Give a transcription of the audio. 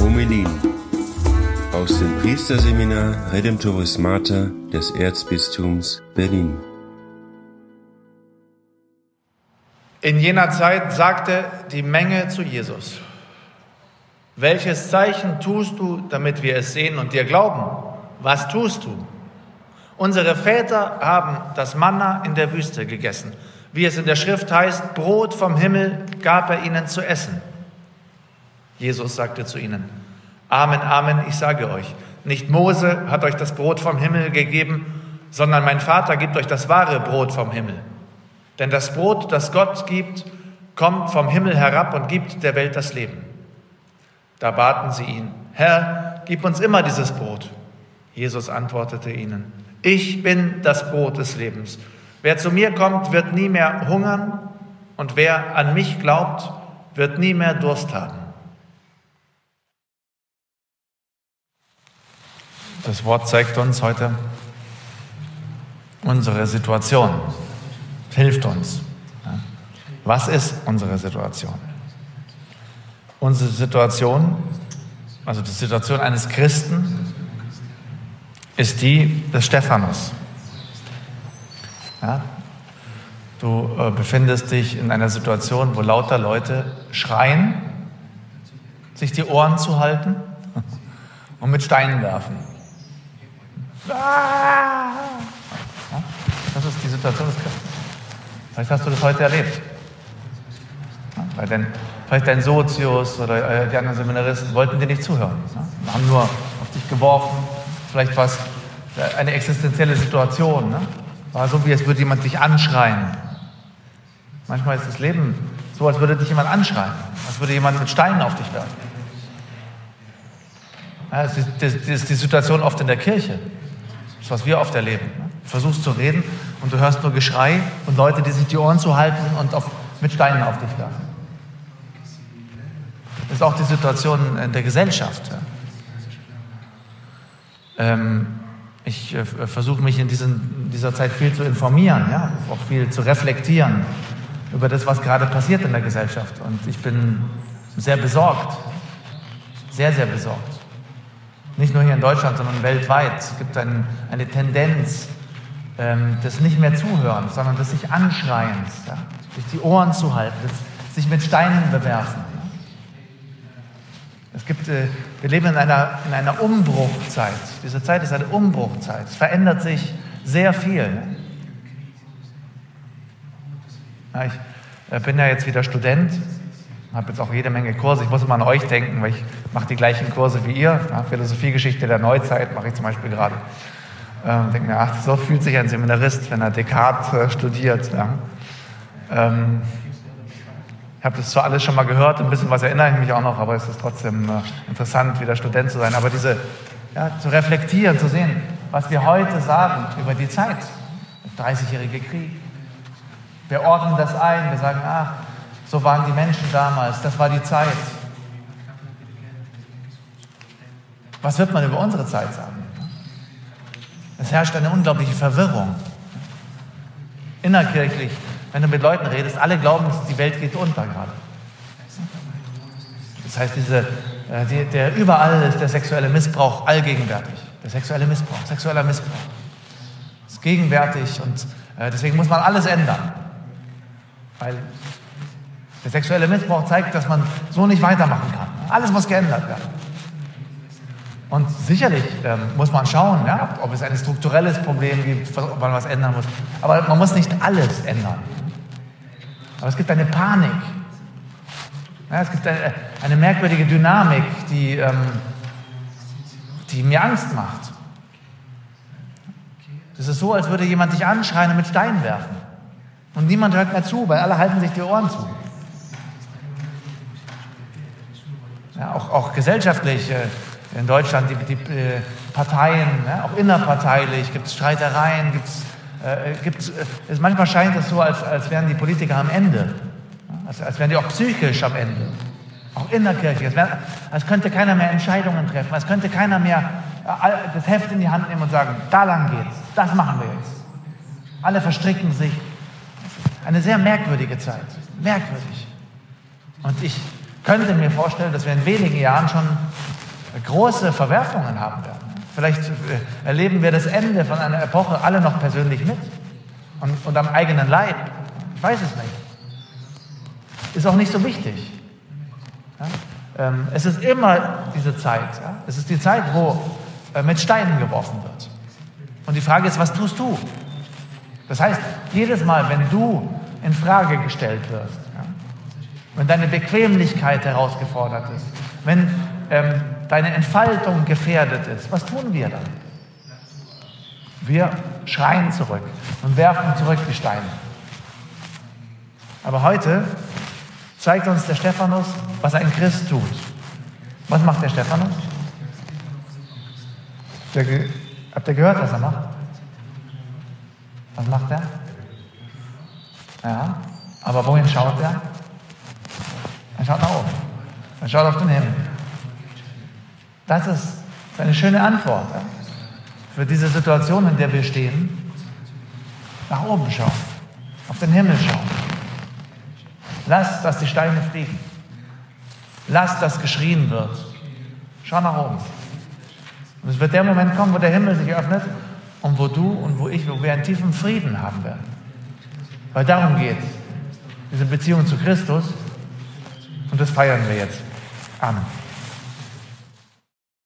Homelin aus dem Priesterseminar Redemptoris Mater des Erzbistums Berlin. In jener Zeit sagte die Menge zu Jesus, welches Zeichen tust du, damit wir es sehen und dir glauben? Was tust du? Unsere Väter haben das Manna in der Wüste gegessen. Wie es in der Schrift heißt, Brot vom Himmel gab er ihnen zu essen. Jesus sagte zu ihnen, Amen, Amen, ich sage euch, nicht Mose hat euch das Brot vom Himmel gegeben, sondern mein Vater gibt euch das wahre Brot vom Himmel. Denn das Brot, das Gott gibt, kommt vom Himmel herab und gibt der Welt das Leben. Da baten sie ihn, Herr, gib uns immer dieses Brot. Jesus antwortete ihnen, ich bin das Brot des Lebens. Wer zu mir kommt, wird nie mehr hungern und wer an mich glaubt, wird nie mehr Durst haben. Das Wort zeigt uns heute unsere Situation, hilft uns. Was ist unsere Situation? Unsere Situation, also die Situation eines Christen, ist die des Stephanus. Ja? Du äh, befindest dich in einer Situation, wo lauter Leute schreien, sich die Ohren zu halten und mit Steinen werfen. Ah! Ja? Das ist die Situation des Christen. Vielleicht hast du das heute erlebt. Ja? Weil dein Vielleicht dein Sozius oder äh, die anderen Seminaristen wollten dir nicht zuhören. Ne? Haben nur auf dich geworfen. Vielleicht äh, eine existenzielle Situation. Ne? War so, wie es würde jemand dich anschreien. Manchmal ist das Leben so, als würde dich jemand anschreien. Als würde jemand mit Steinen auf dich werfen. Ja, das, ist, das, ist, die Situation oft in der Kirche. Das ist, was wir oft erleben. Ne? Du versuchst zu reden und du hörst nur Geschrei und Leute, die sich die Ohren zuhalten und auf, mit Steinen auf dich werfen. Das ist auch die Situation in der Gesellschaft. Ähm, ich äh, versuche mich in diesen, dieser Zeit viel zu informieren, ja, auch viel zu reflektieren über das, was gerade passiert in der Gesellschaft. Und ich bin sehr besorgt, sehr, sehr besorgt. Nicht nur hier in Deutschland, sondern weltweit. Es gibt ein, eine Tendenz ähm, des nicht mehr Zuhörens, sondern des sich Anschreiens, ja, sich die Ohren zu halten, des sich mit Steinen bewerfen. Es gibt, äh, wir leben in einer, in einer Umbruchzeit. Diese Zeit ist eine Umbruchzeit. Es verändert sich sehr viel. Ich äh, bin ja jetzt wieder Student, habe jetzt auch jede Menge Kurse. Ich muss immer an euch denken, weil ich mache die gleichen Kurse wie ihr. Ja, Philosophiegeschichte der Neuzeit mache ich zum Beispiel gerade. Ähm, denke mir, ach, so fühlt sich ein Seminarist, wenn er Descartes äh, studiert. Ja. Ähm, habe das zwar alles schon mal gehört, ein bisschen was erinnere ich mich auch noch, aber es ist trotzdem äh, interessant, wieder Student zu sein. Aber diese, ja, zu reflektieren, zu sehen, was wir heute sagen über die Zeit, der 30-jährige Krieg. Wir ordnen das ein, wir sagen, ach, so waren die Menschen damals, das war die Zeit. Was wird man über unsere Zeit sagen? Es herrscht eine unglaubliche Verwirrung. Innerkirchlich wenn du mit Leuten redest, alle glauben, die Welt geht unter gerade. Das heißt, diese, äh, die, der überall ist der sexuelle Missbrauch allgegenwärtig. Der sexuelle Missbrauch, sexueller Missbrauch. Ist gegenwärtig und äh, deswegen muss man alles ändern. Weil der sexuelle Missbrauch zeigt, dass man so nicht weitermachen kann. Alles muss geändert werden. Und sicherlich ähm, muss man schauen, ja, ob es ein strukturelles Problem gibt, ob man was ändern muss. Aber man muss nicht alles ändern. Aber es gibt eine Panik. Ja, es gibt eine, eine, merkwürdige Dynamik, die, ähm, die mir Angst macht. Das ist so, als würde jemand dich anschreien und mit Steinen werfen. Und niemand hört mehr zu, weil alle halten sich die Ohren zu. Ja, auch, auch gesellschaftlich äh, in Deutschland, die, die äh, Parteien, ja, auch innerparteilich gibt es Streitereien, gibt es äh, äh, es manchmal scheint es so, als, als wären die Politiker am Ende. Als, als wären die auch psychisch am Ende. Auch in der Kirche. Als, wär, als könnte keiner mehr Entscheidungen treffen. Als könnte keiner mehr äh, das Heft in die Hand nehmen und sagen, da lang geht's. Das machen wir jetzt. Alle verstricken sich. eine sehr merkwürdige Zeit. Merkwürdig. Und ich könnte mir vorstellen, dass wir in wenigen Jahren schon große Verwerfungen haben werden. Vielleicht äh, erleben wir das Ende von einer Epoche alle noch persönlich mit und, und am eigenen Leib. Ich weiß es nicht. Ist auch nicht so wichtig. Ja? Ähm, es ist immer diese Zeit. Ja? Es ist die Zeit, wo äh, mit Steinen geworfen wird. Und die Frage ist, was tust du? Das heißt, jedes Mal, wenn du in Frage gestellt wirst, ja, wenn deine Bequemlichkeit herausgefordert ist, wenn ähm, deine Entfaltung gefährdet ist, was tun wir dann? Wir schreien zurück und werfen zurück die Steine. Aber heute zeigt uns der Stephanus, was ein Christ tut. Was macht der Stephanus? Der, habt ihr gehört, was er macht? Was macht er? Ja, aber wohin schaut er? Er schaut nach oben. Er schaut auf den Himmel. Das ist eine schöne Antwort für diese Situation, in der wir stehen. Nach oben schauen, auf den Himmel schauen. Lass, dass die Steine fliegen. Lass, dass geschrien wird. Schau nach oben. Und es wird der Moment kommen, wo der Himmel sich öffnet und wo du und wo ich, wo wir einen tiefen Frieden haben werden. Weil darum geht es. Diese Beziehung zu Christus. Und das feiern wir jetzt. Amen.